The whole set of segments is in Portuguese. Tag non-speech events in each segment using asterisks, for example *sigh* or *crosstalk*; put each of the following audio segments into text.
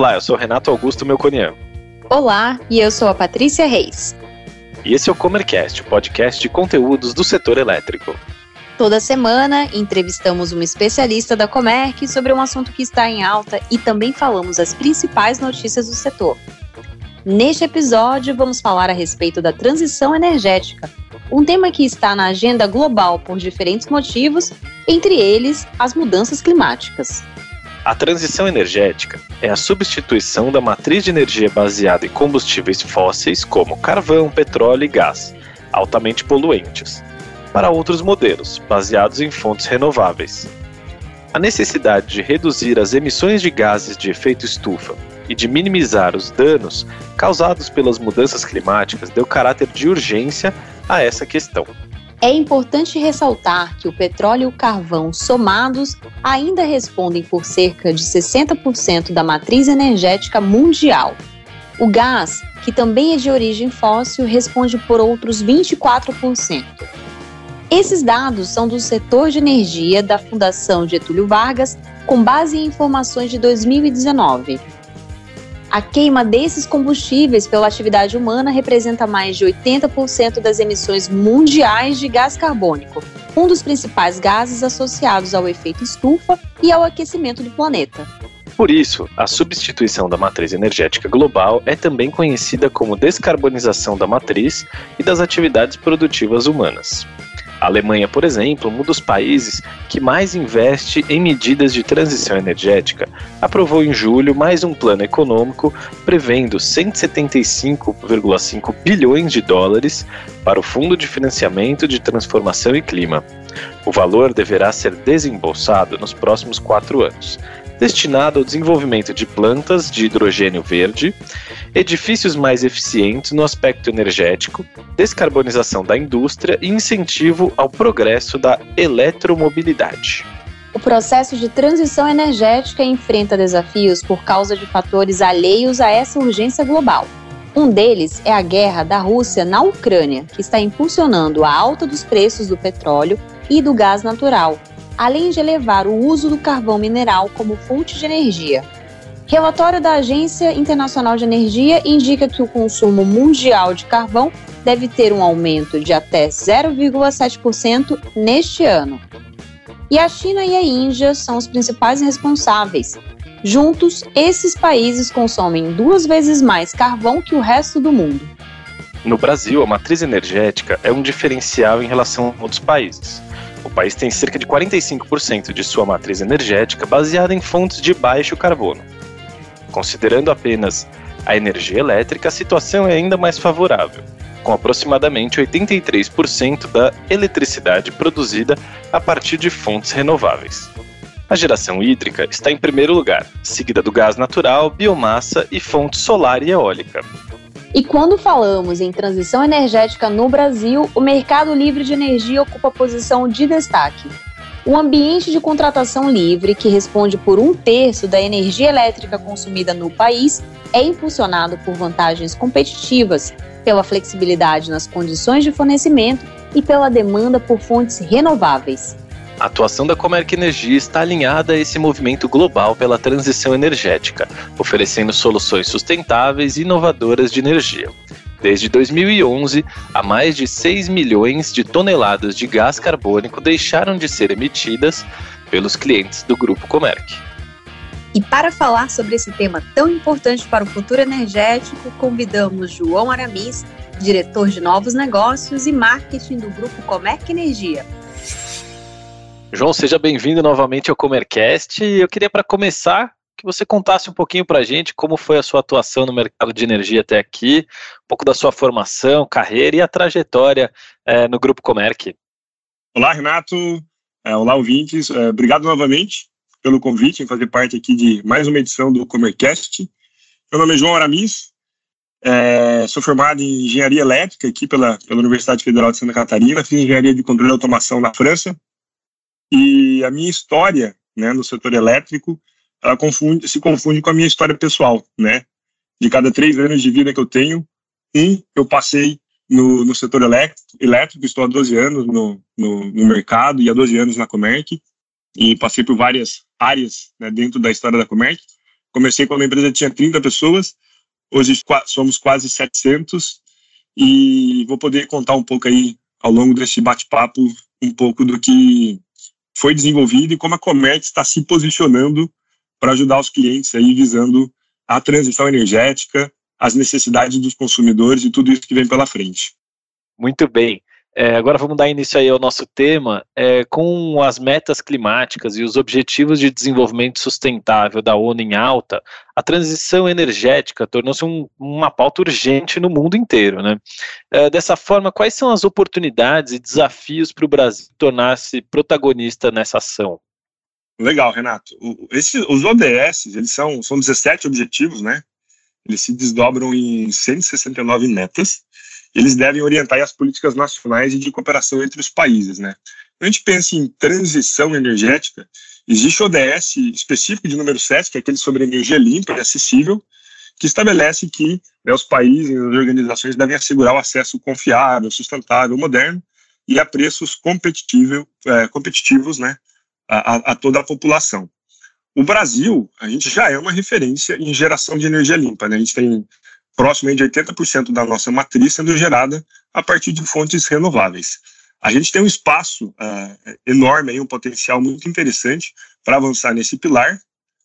Olá, eu sou Renato Augusto Melconian. Olá, e eu sou a Patrícia Reis. E esse é o Comercast, o podcast de conteúdos do setor elétrico. Toda semana entrevistamos uma especialista da Comerc sobre um assunto que está em alta e também falamos as principais notícias do setor. Neste episódio, vamos falar a respeito da transição energética, um tema que está na agenda global por diferentes motivos, entre eles as mudanças climáticas. A transição energética é a substituição da matriz de energia baseada em combustíveis fósseis como carvão, petróleo e gás, altamente poluentes, para outros modelos, baseados em fontes renováveis. A necessidade de reduzir as emissões de gases de efeito estufa e de minimizar os danos causados pelas mudanças climáticas deu caráter de urgência a essa questão. É importante ressaltar que o petróleo e o carvão somados ainda respondem por cerca de 60% da matriz energética mundial. O gás, que também é de origem fóssil, responde por outros 24%. Esses dados são do setor de energia da Fundação Getúlio Vargas, com base em informações de 2019. A queima desses combustíveis pela atividade humana representa mais de 80% das emissões mundiais de gás carbônico, um dos principais gases associados ao efeito estufa e ao aquecimento do planeta. Por isso, a substituição da matriz energética global é também conhecida como descarbonização da matriz e das atividades produtivas humanas. A Alemanha, por exemplo, um dos países que mais investe em medidas de transição energética, aprovou em julho mais um plano econômico prevendo 175,5 bilhões de dólares para o Fundo de Financiamento de Transformação e Clima. O valor deverá ser desembolsado nos próximos quatro anos destinado ao desenvolvimento de plantas de hidrogênio verde, edifícios mais eficientes no aspecto energético, descarbonização da indústria e incentivo ao progresso da eletromobilidade. O processo de transição energética enfrenta desafios por causa de fatores alheios a essa urgência global. Um deles é a guerra da Rússia na Ucrânia, que está impulsionando a alta dos preços do petróleo e do gás natural, além de elevar o uso do carvão mineral como fonte de energia. Relatório da Agência Internacional de Energia indica que o consumo mundial de carvão deve ter um aumento de até 0,7% neste ano. E a China e a Índia são os principais responsáveis. Juntos, esses países consomem duas vezes mais carvão que o resto do mundo. No Brasil, a matriz energética é um diferencial em relação a outros países. O país tem cerca de 45% de sua matriz energética baseada em fontes de baixo carbono. Considerando apenas a energia elétrica, a situação é ainda mais favorável, com aproximadamente 83% da eletricidade produzida a partir de fontes renováveis. A geração hídrica está em primeiro lugar, seguida do gás natural, biomassa e fonte solar e eólica. E quando falamos em transição energética no Brasil, o mercado livre de energia ocupa posição de destaque. Um ambiente de contratação livre, que responde por um terço da energia elétrica consumida no país, é impulsionado por vantagens competitivas, pela flexibilidade nas condições de fornecimento e pela demanda por fontes renováveis. A atuação da Comerc Energia está alinhada a esse movimento global pela transição energética, oferecendo soluções sustentáveis e inovadoras de energia. Desde 2011, há mais de 6 milhões de toneladas de gás carbônico deixaram de ser emitidas pelos clientes do Grupo Comerc. E para falar sobre esse tema tão importante para o futuro energético, convidamos João Aramis, diretor de novos negócios e marketing do Grupo Comerc Energia. João, seja bem-vindo novamente ao Comercast. Eu queria, para começar, que você contasse um pouquinho para a gente como foi a sua atuação no mercado de energia até aqui, um pouco da sua formação, carreira e a trajetória é, no Grupo Comerc. Olá, Renato. É, olá, ouvintes. É, obrigado novamente pelo convite em fazer parte aqui de mais uma edição do Comercast. Meu nome é João Aramis, é, sou formado em engenharia elétrica aqui pela, pela Universidade Federal de Santa Catarina, fiz engenharia de controle e automação na França, e a minha história, né, no setor elétrico, ela confunde, se confunde com a minha história pessoal, né? de cada três anos de vida que eu tenho, um eu passei no, no setor elétrico, elétrico, estou há 12 anos no, no, no mercado e há 12 anos na Comerc, e passei por várias áreas né, dentro da história da Comerc. Comecei quando a empresa tinha 30 pessoas, hoje somos quase 700, e vou poder contar um pouco aí, ao longo desse bate-papo, um pouco do que foi desenvolvido e como a Comerc está se posicionando para ajudar os clientes aí visando a transição energética, as necessidades dos consumidores e tudo isso que vem pela frente. Muito bem. É, agora vamos dar início aí ao nosso tema. É, com as metas climáticas e os objetivos de desenvolvimento sustentável da ONU em alta, a transição energética tornou-se um, uma pauta urgente no mundo inteiro. Né? É, dessa forma, quais são as oportunidades e desafios para o Brasil tornar-se protagonista nessa ação? Legal, Renato. O, esse, os ODS, eles são, são 17 objetivos, né? Eles se desdobram em 169 metas eles devem orientar as políticas nacionais e de cooperação entre os países, né? Quando a gente pensa em transição energética, existe o ODS específico de número 7, que é aquele sobre energia limpa e acessível, que estabelece que né, os países e as organizações devem assegurar o acesso confiável, sustentável, moderno e a preços competitivo, é, competitivos né, a, a toda a população. O Brasil, a gente já é uma referência em geração de energia limpa. Né? A gente tem próximo de 80% da nossa matriz sendo gerada a partir de fontes renováveis. A gente tem um espaço uh, enorme, aí, um potencial muito interessante para avançar nesse pilar,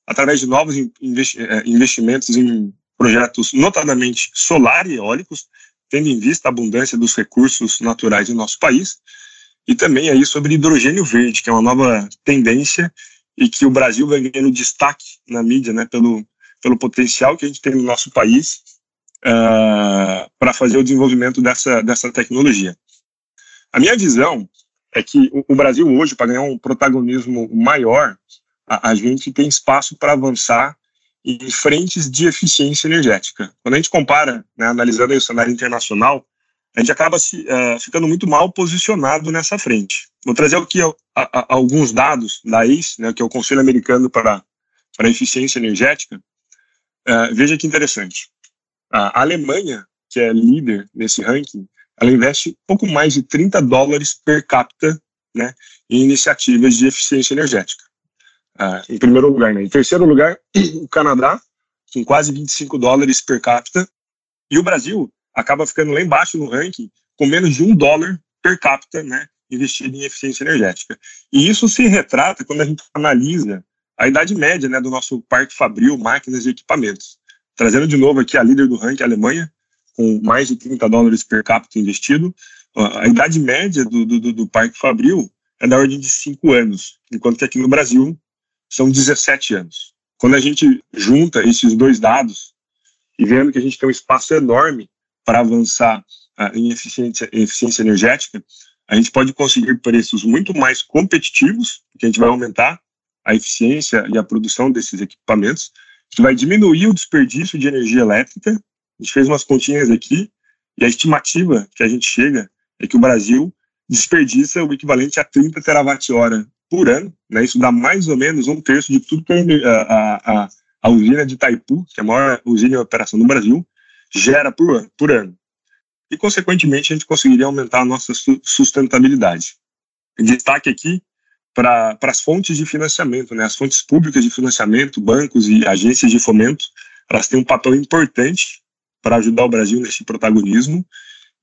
através de novos investi eh, investimentos em projetos, notadamente solar e eólicos, tendo em vista a abundância dos recursos naturais do nosso país, e também aí sobre hidrogênio verde, que é uma nova tendência e que o Brasil vai ganhando destaque na mídia, né, pelo, pelo potencial que a gente tem no nosso país uh, ah, para fazer o desenvolvimento dessa, dessa tecnologia. A minha visão é que o, Brasil hoje, para ganhar um protagonismo maior, a, a gente tem espaço para avançar em frentes de eficiência energética. Quando a gente compara, né, analisando o cenário internacional, a gente acaba se, uh, ficando muito mal posicionado nessa frente. Vou trazer aqui a, a, alguns dados da ACE, né, que é o Conselho Americano para, para Eficiência Energética. Uh, veja que interessante. A Alemanha, que é líder nesse ranking, ela investe pouco mais de 30 dólares per capita né, em iniciativas de eficiência energética. Uh, em primeiro lugar. Né? Em terceiro lugar, *clears throat* o Canadá, com quase 25 dólares per capita. E o Brasil acaba ficando lá embaixo no ranking, com menos de um dólar per capita né, investido em eficiência energética. E isso se retrata quando a gente analisa a idade média né, do nosso parque fabril, máquinas e equipamentos. Trazendo de novo aqui a líder do ranking, a Alemanha, com mais de 30 dólares per capita investido. A idade média do, do, do parque Fabril é da ordem de 5 anos, enquanto que aqui no Brasil são 17 anos. Quando a gente junta esses dois dados e vendo que a gente tem um espaço enorme para avançar em eficiência, eficiência energética, a gente pode conseguir preços muito mais competitivos, porque a gente vai aumentar a eficiência e a produção desses equipamentos, que vai diminuir o desperdício de energia elétrica. A gente fez umas continhas aqui e a estimativa que a gente chega é que o Brasil desperdiça o equivalente a 30 terawatt-hora por ano. Né? Isso dá mais ou menos um terço de tudo que a, a, a, usina de Itaipu, que é a maior usina em operação no Brasil, gera por, por ano. E, consequentemente, a gente conseguiria aumentar a nossa sustentabilidade. Destaque aqui para as fontes de financiamento, né? As fontes públicas de financiamento, bancos e agências de fomento, elas têm um papel importante para ajudar o Brasil nesse protagonismo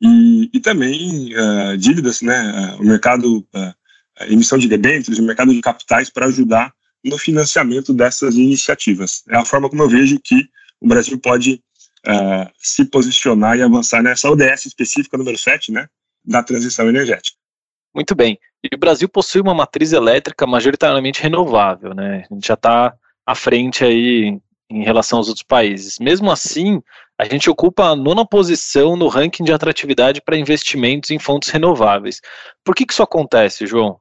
e, e também uh, dívidas, né? Uh, o mercado, uh, emissão de debêntures, o mercado de capitais para ajudar no financiamento dessas iniciativas. É a forma como eu vejo que o Brasil pode se posicionar e avançar nessa ODS específica número 7, né? Da transição energética. Muito bem. E o Brasil possui uma matriz elétrica majoritariamente renovável, né? A gente já está à frente aí em relação aos outros países. Mesmo assim, a gente ocupa a nona posição no ranking de atratividade para investimentos em fontes renováveis. Por que, que isso acontece, João?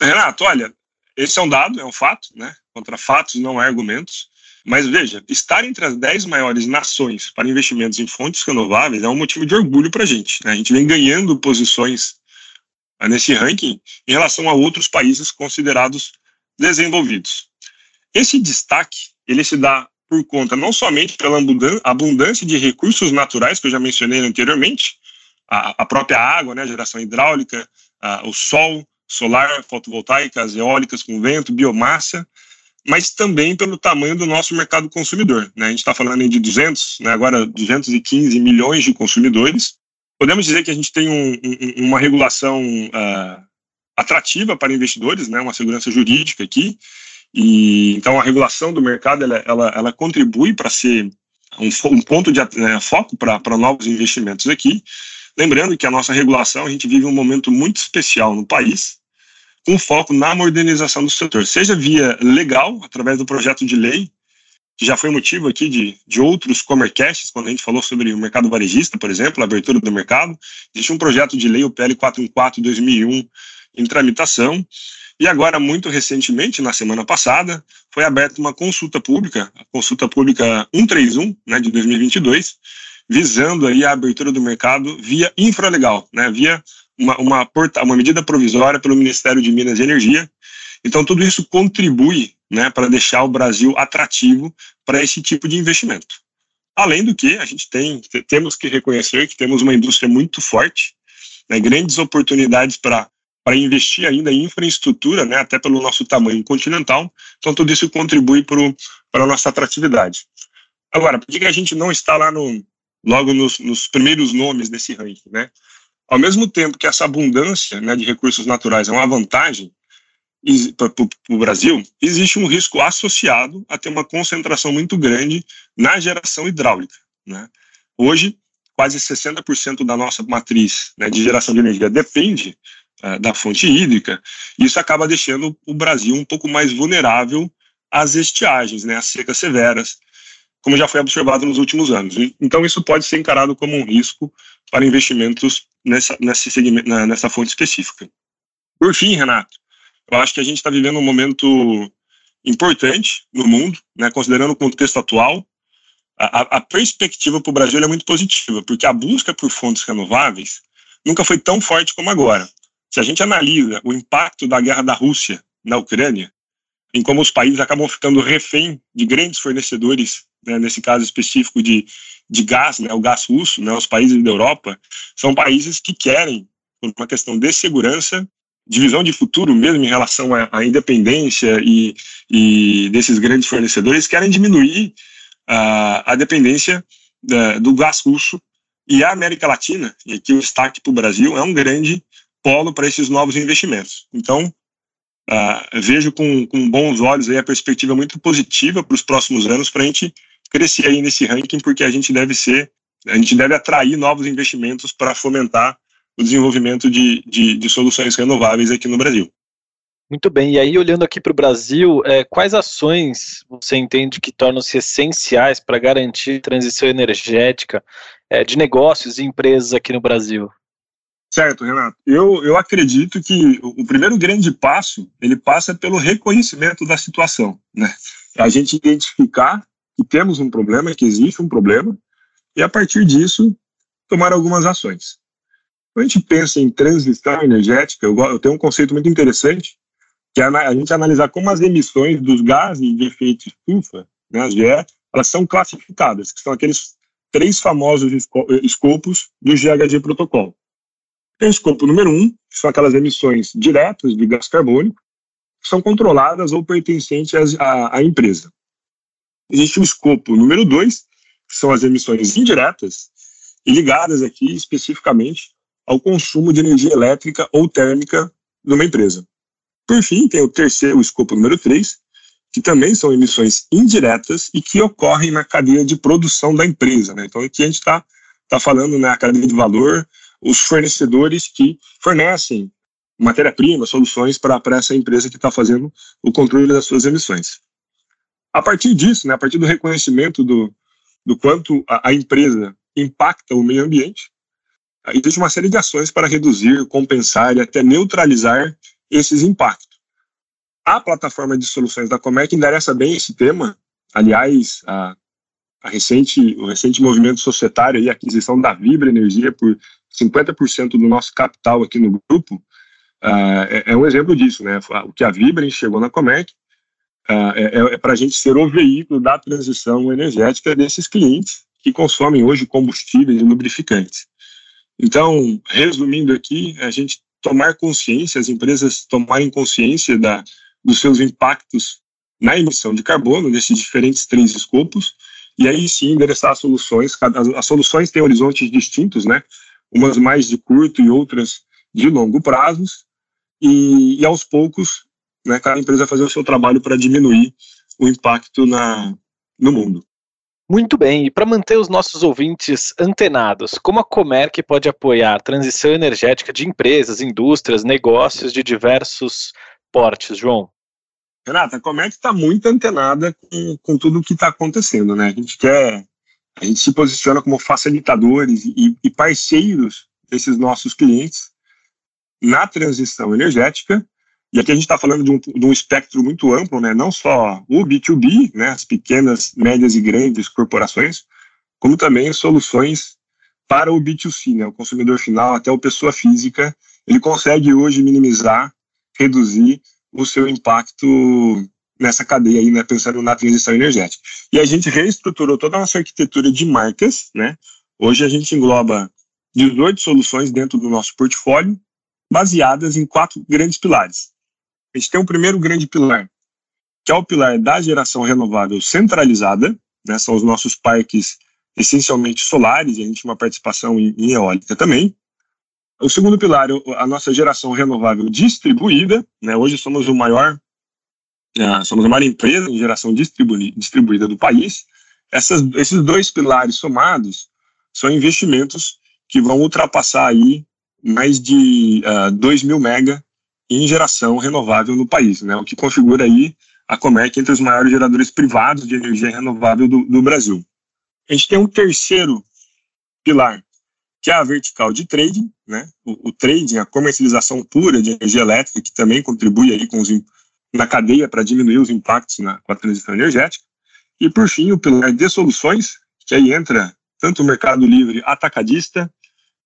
Renato, olha, esse é um dado, é um fato, né? Contra fatos não há argumentos. Mas veja, estar entre as 10 maiores nações para investimentos em fontes renováveis é um motivo de orgulho para a gente. Né? A gente vem ganhando posições nesse ranking em relação a outros países considerados desenvolvidos. Esse destaque ele se dá por conta não somente pela abundância de recursos naturais que eu já mencionei anteriormente, a, a própria água, né, geração hidráulica, a, o sol, solar, fotovoltaicas, eólicas com vento, biomassa, mas também pelo tamanho do nosso mercado consumidor. Né? A gente está falando de 200, né, agora 215 milhões de consumidores. Podemos dizer que a gente tem um, um, uma regulação uh, atrativa para investidores, né, uma segurança jurídica aqui, e então a regulação do mercado ela, ela, ela contribui para ser um, um, ponto de né, foco para novos investimentos aqui. Lembrando que a nossa regulação, a gente vive um momento muito especial no país, com foco na modernização do setor, seja via legal, através do projeto de lei, que já foi motivo aqui de, de outros Comercasts, quando a gente falou sobre o mercado varejista, por exemplo, a abertura do mercado. Existe um projeto de lei, o PL 414-2001, em tramitação. E agora, muito recentemente, na semana passada, foi aberta uma consulta pública, a consulta pública 131, né, de 2022, visando aí a abertura do mercado via infralegal, né, via uma, uma, porta, uma medida provisória pelo Ministério de Minas e Energia. Então, tudo isso contribui né, para deixar o Brasil atrativo para esse tipo de investimento. Além do que, a gente tem, temos que reconhecer que temos uma indústria muito forte, né, grandes oportunidades para para investir ainda em infraestrutura, né, até pelo nosso tamanho continental. Então, tudo isso contribui para a nossa atratividade. Agora, por que, a gente não está lá no, logo nos, nos primeiros nomes desse ranking? Né? Ao mesmo tempo que essa abundância né, de recursos naturais é uma vantagem para o Brasil, existe um risco associado a ter uma concentração muito grande na geração hidráulica. Né? Hoje, quase 60% da nossa matriz né, de geração de energia depende uh, da fonte hídrica. Isso acaba deixando o Brasil um pouco mais vulnerável às estiagens, né, às secas severas, como já foi observado nos últimos anos. Então, isso pode ser encarado como um risco para investimentos nessa, nessa, segmento, nessa fonte específica. Por fim, Renato, eu acho que a gente está vivendo um momento importante no mundo, né, considerando o contexto atual. A, a perspectiva para o Brasil é muito positiva, porque a busca por fontes renováveis nunca foi tão forte como agora. Se a gente analisa o impacto da guerra da Rússia na Ucrânia, em como os países acabam ficando refém de grandes fornecedores, né, nesse caso específico de, de gás, né, o gás russo, né, os países da Europa, são países que querem, por uma questão de segurança, de visão de futuro mesmo em relação à, independência e, e, desses grandes fornecedores, querem diminuir a, a dependência do gás russo e a América Latina, e aqui o destaque para o Brasil, é um grande polo para esses novos investimentos. Então, Uh, vejo com, com, bons olhos aí a perspectiva muito positiva para os próximos anos para a gente crescer aí nesse ranking, porque a gente deve ser, a gente deve atrair novos investimentos para fomentar o desenvolvimento de, de, de, soluções renováveis aqui no Brasil. Muito bem, e aí olhando aqui para o Brasil, é, quais ações você entende que tornam-se essenciais para garantir transição energética é, de negócios e empresas aqui no Brasil? Certo, Renato. Eu, eu acredito que o primeiro grande passo ele passa pelo reconhecimento da situação, né? A gente identificar que temos um problema, que existe um problema, e a partir disso tomar algumas ações. Quando a gente pensa em transição energética, eu, tenho um conceito muito interessante, que é a gente analisar como as emissões dos gases de efeito estufa, né, as GE, elas são classificadas, que são aqueles três famosos escopos do GHG protocolo. Tem o escopo número um, que são aquelas emissões diretas de gás carbônico, que são controladas ou pertencentes à, à empresa. Existe o escopo número dois, que são as emissões indiretas, e ligadas aqui especificamente ao consumo de energia elétrica ou térmica numa empresa. Por fim, tem o terceiro, o escopo número 3, que também são emissões indiretas e que ocorrem na cadeia de produção da empresa. Né? Então, aqui a gente está tá falando na né, cadeia de valor, os fornecedores que fornecem matéria-prima, soluções para essa empresa que está fazendo o controle das suas emissões. A partir disso, né, a partir do reconhecimento do, do quanto a, a empresa impacta o meio ambiente, existe uma série de ações para reduzir, compensar e até neutralizar esses impactos. A plataforma de soluções da Comec endereça bem esse tema. Aliás, a, a recente, o recente movimento societário e a aquisição da Vibra Energia por 50% do nosso capital aqui no grupo uh, é, é, um exemplo disso. Né? O que a Vibra chegou na Comec uh, é, é para a gente ser o veículo da transição energética desses clientes que consomem hoje combustíveis e lubrificantes. Então, resumindo aqui, a gente tomar consciência, as empresas tomarem consciência da, dos seus impactos na emissão de carbono, nesses diferentes três escopos, e aí sim endereçar soluções. As soluções têm horizontes distintos, né? Umas mais de curto e outras de longo prazos, e, e aos poucos, né, cada empresa fazer o seu trabalho para diminuir o impacto na, no mundo. Muito bem, e para manter os nossos ouvintes antenados, como a Comerc pode apoiar a transição energética de empresas, indústrias, negócios de diversos portes, João? Renata, a Comerc está muito antenada com, com tudo o que está acontecendo, né? A gente quer, a gente se posiciona como facilitadores e, e parceiros desses nossos clientes na transição energética e aqui a gente está falando de um, de um, espectro muito amplo, né? não só o B2B, né? as pequenas, médias e grandes corporações, como também soluções para o B2C, né? o consumidor final, até o pessoa física, ele consegue hoje minimizar, reduzir o seu impacto nessa cadeia aí, né? pensando na transição energética. E a gente reestruturou toda a nossa arquitetura de marcas, né? Hoje a gente engloba 18 soluções dentro do nosso portfólio, baseadas em quatro grandes pilares. A gente tem um primeiro grande pilar, que é o pilar da geração renovável centralizada, né, são os nossos parques essencialmente solares, e a gente tem uma participação em, em eólica também. O segundo pilar, a nossa geração renovável distribuída, né, hoje somos o maior, uh, somos a maior empresa em geração distribu distribuída do país. Essas, esses dois pilares somados são investimentos que vão ultrapassar aí mais de uh, ah, 2 mil mega em geração renovável no país, né, o que configura aí a Comerc entre os maiores geradores privados de energia renovável do, do Brasil. A gente tem um terceiro pilar, que é a vertical de trading, né, o, o trading, a comercialização pura de energia elétrica, que também contribui aí com os, na cadeia para diminuir os impactos na, com a transição energética. E, por fim, o pilar de soluções, que aí entra tanto o mercado livre atacadista,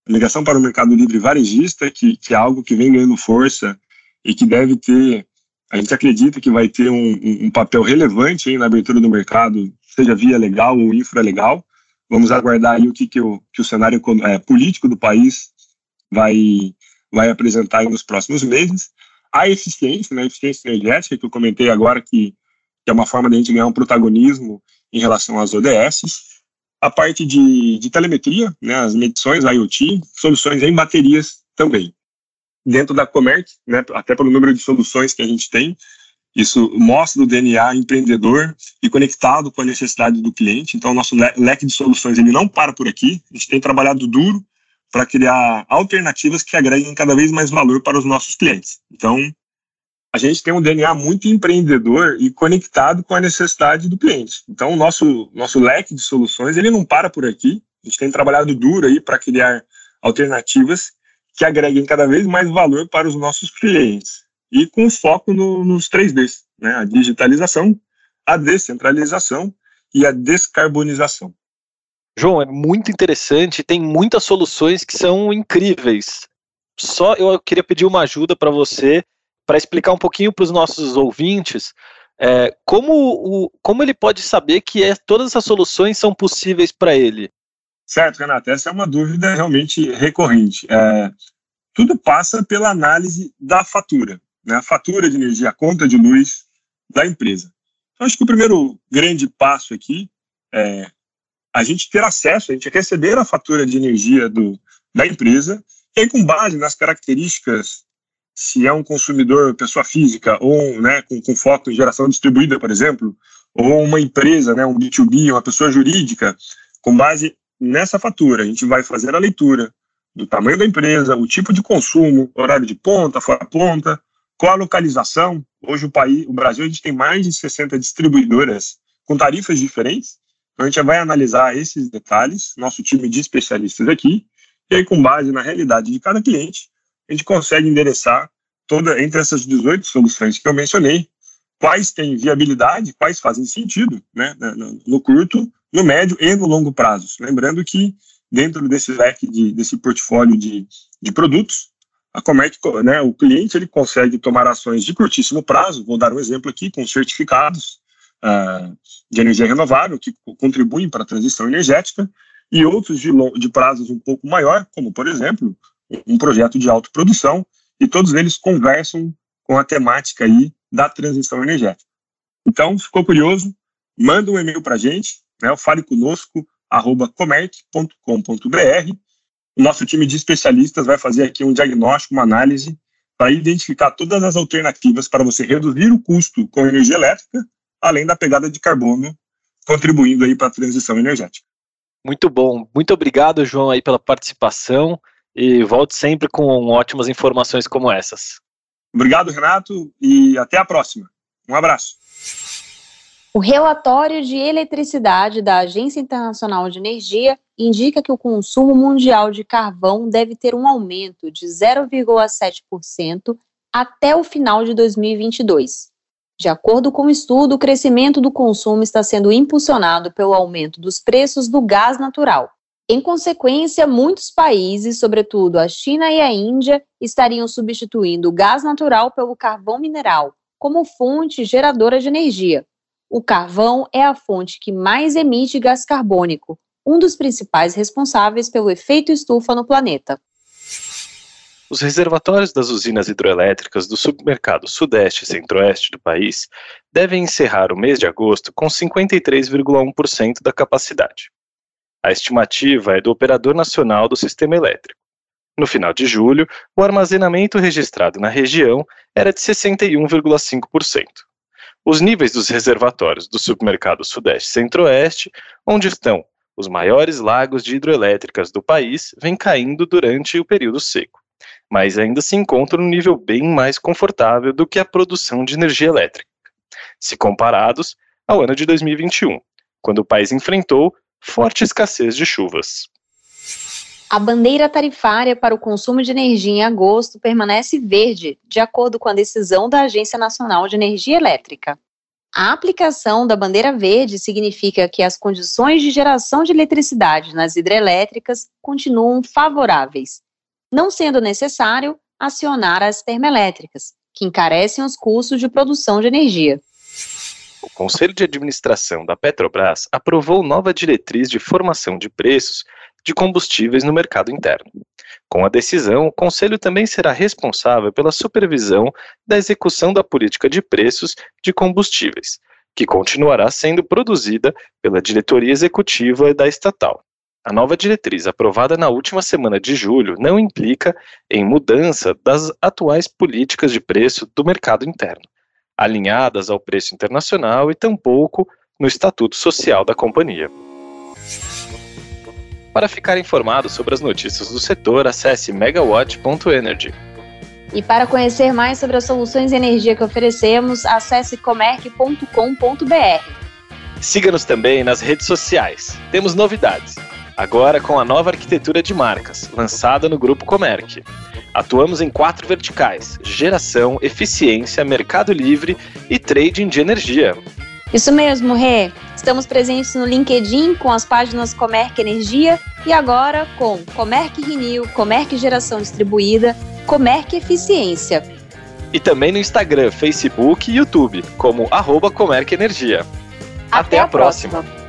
ligação para o mercado livre varejista, que, que é algo que vem ganhando força e que deve ter, a gente acredita que vai ter um, um papel relevante na abertura do mercado, seja via legal ou infralegal. Vamos aguardar aí o que, que, o, que o cenário é, político do país vai, vai apresentar nos próximos meses. A eficiência, né, a eficiência energética, que eu comentei agora, que, que é uma forma de a gente ganhar um protagonismo em relação às ODS. A parte de, de telemetria, né, as medições, IoT, soluções em baterias também dentro da Comerc, né, até pelo número de soluções que a gente tem. Isso mostra o DNA empreendedor e conectado com a necessidade do cliente. Então, o nosso leque de soluções ele não para por aqui. A gente tem trabalhado duro para criar alternativas que agreguem cada vez mais valor para os nossos clientes. Então, a gente tem um DNA muito empreendedor e conectado com a necessidade do cliente. Então, o nosso, nosso leque de soluções ele não para por aqui. A gente tem trabalhado duro aí para criar alternativas que agreguem cada vez mais valor para os nossos clientes e com foco no, nos três Ds, né? a digitalização, a descentralização e a descarbonização. João, é muito interessante, tem muitas soluções que são incríveis. Só eu queria pedir uma ajuda para você para explicar um pouquinho para os nossos ouvintes é, como, o, como ele pode saber que é, todas essas soluções são possíveis para ele. Certo, Renato, essa é uma dúvida realmente recorrente. É, tudo passa pela análise da fatura, né? a fatura de energia, a conta de luz da empresa. Então, acho que o primeiro grande passo aqui é a gente ter acesso, a gente receber a fatura de energia do, da empresa, e aí, com base nas características, se é um consumidor, pessoa física, ou né, com, com foco em geração distribuída, por exemplo, ou uma empresa, né, um B2B, uma pessoa jurídica, com base nessa fatura, a gente vai fazer a leitura do tamanho da empresa, o tipo de consumo, horário de ponta, fora ponta, qual a localização. Hoje o país, o Brasil, a gente tem mais de 60 distribuidoras com tarifas diferentes. Então a gente vai analisar esses detalhes, nosso time de especialistas aqui, e aí com base na realidade de cada cliente, a gente consegue endereçar toda entre essas 18 soluções que eu mencionei, quais têm viabilidade, quais fazem sentido, né, no, no curto, no médio e no longo prazo. Lembrando que dentro desse leque, de, desse portfólio de, de produtos, a Comerc, né, o cliente ele consegue tomar ações de curtíssimo prazo, vou dar um exemplo aqui, com certificados uh, de energia renovável que contribuem para a transição energética, e outros de, de prazos um pouco maior, como, por exemplo, um projeto de autoprodução, e todos eles conversam com a temática aí da transição energética. Então, ficou curioso? Manda um e-mail para a gente, né, fale conosco, arroba comerc.com.br, o nosso time de especialistas vai fazer aqui um diagnóstico, uma análise, para identificar todas as alternativas para você reduzir o custo com energia elétrica, além da pegada de carbono, contribuindo aí para a transição energética. Muito bom. Muito obrigado, João, aí pela participação e volte sempre com ótimas informações como essas. Obrigado, Renato, e até a próxima. Um abraço. O relatório de eletricidade da Agência Internacional de Energia indica que o consumo mundial de carvão deve ter um aumento de 0,7% até o final de 2022. De acordo com o estudo, o crescimento do consumo está sendo impulsionado pelo aumento dos preços do gás natural. Em consequência, muitos países, sobretudo a China e a Índia, estariam substituindo o gás natural pelo carvão mineral como fonte geradora de energia, o carvão é a fonte que mais emite gás carbônico, um dos principais responsáveis pelo efeito estufa no planeta. Os reservatórios das usinas hidroelétricas do submercado Sudeste e Centro-Oeste do país devem encerrar o mês de agosto com 53,1% da capacidade. A estimativa é do Operador Nacional do Sistema Elétrico. No final de julho, o armazenamento registrado na região era de 61,5% os níveis dos reservatórios do submercado Sudeste Centro-Oeste, onde estão os maiores lagos de hidroelétricas do país, vêm caindo durante o período seco, mas ainda se encontram num nível bem mais confortável do que a produção de energia elétrica, se comparados ao ano de 2021, quando o país enfrentou forte escassez de chuvas. A bandeira tarifária para o consumo de energia em agosto permanece verde, de acordo com a decisão da Agência Nacional de Energia Elétrica. A aplicação da bandeira verde significa que as condições de geração de eletricidade nas hidrelétricas continuam favoráveis, não sendo necessário acionar as termoelétricas, que encarecem os custos de produção de energia. O Conselho de Administração da Petrobras aprovou nova diretriz de formação de preços de combustíveis no mercado interno. Com a decisão, o Conselho também será responsável pela supervisão da execução da política de preços de combustíveis, que continuará sendo produzida pela diretoria executiva da estatal. A nova diretriz, aprovada na última semana de julho, não implica em mudança das atuais políticas de preço do mercado interno, alinhadas ao preço internacional e tampouco no estatuto social da companhia. Para ficar informado sobre as notícias do setor, acesse megawatt.energy. E para conhecer mais sobre as soluções de energia que oferecemos, acesse comerc.com.br. Siga-nos também nas redes sociais. Temos novidades. Agora com a nova arquitetura de marcas, lançada no Grupo Comerc. Atuamos em quatro verticais: geração, eficiência, mercado livre e trading de energia. Isso mesmo, Rê. Estamos presentes no LinkedIn com as páginas Comerc Energia e agora com Comerc Renew, Comerc Geração Distribuída, Comerc Eficiência. E também no Instagram, Facebook e YouTube, como arroba Comerc Energia. Até, Até a, próxima. próxima.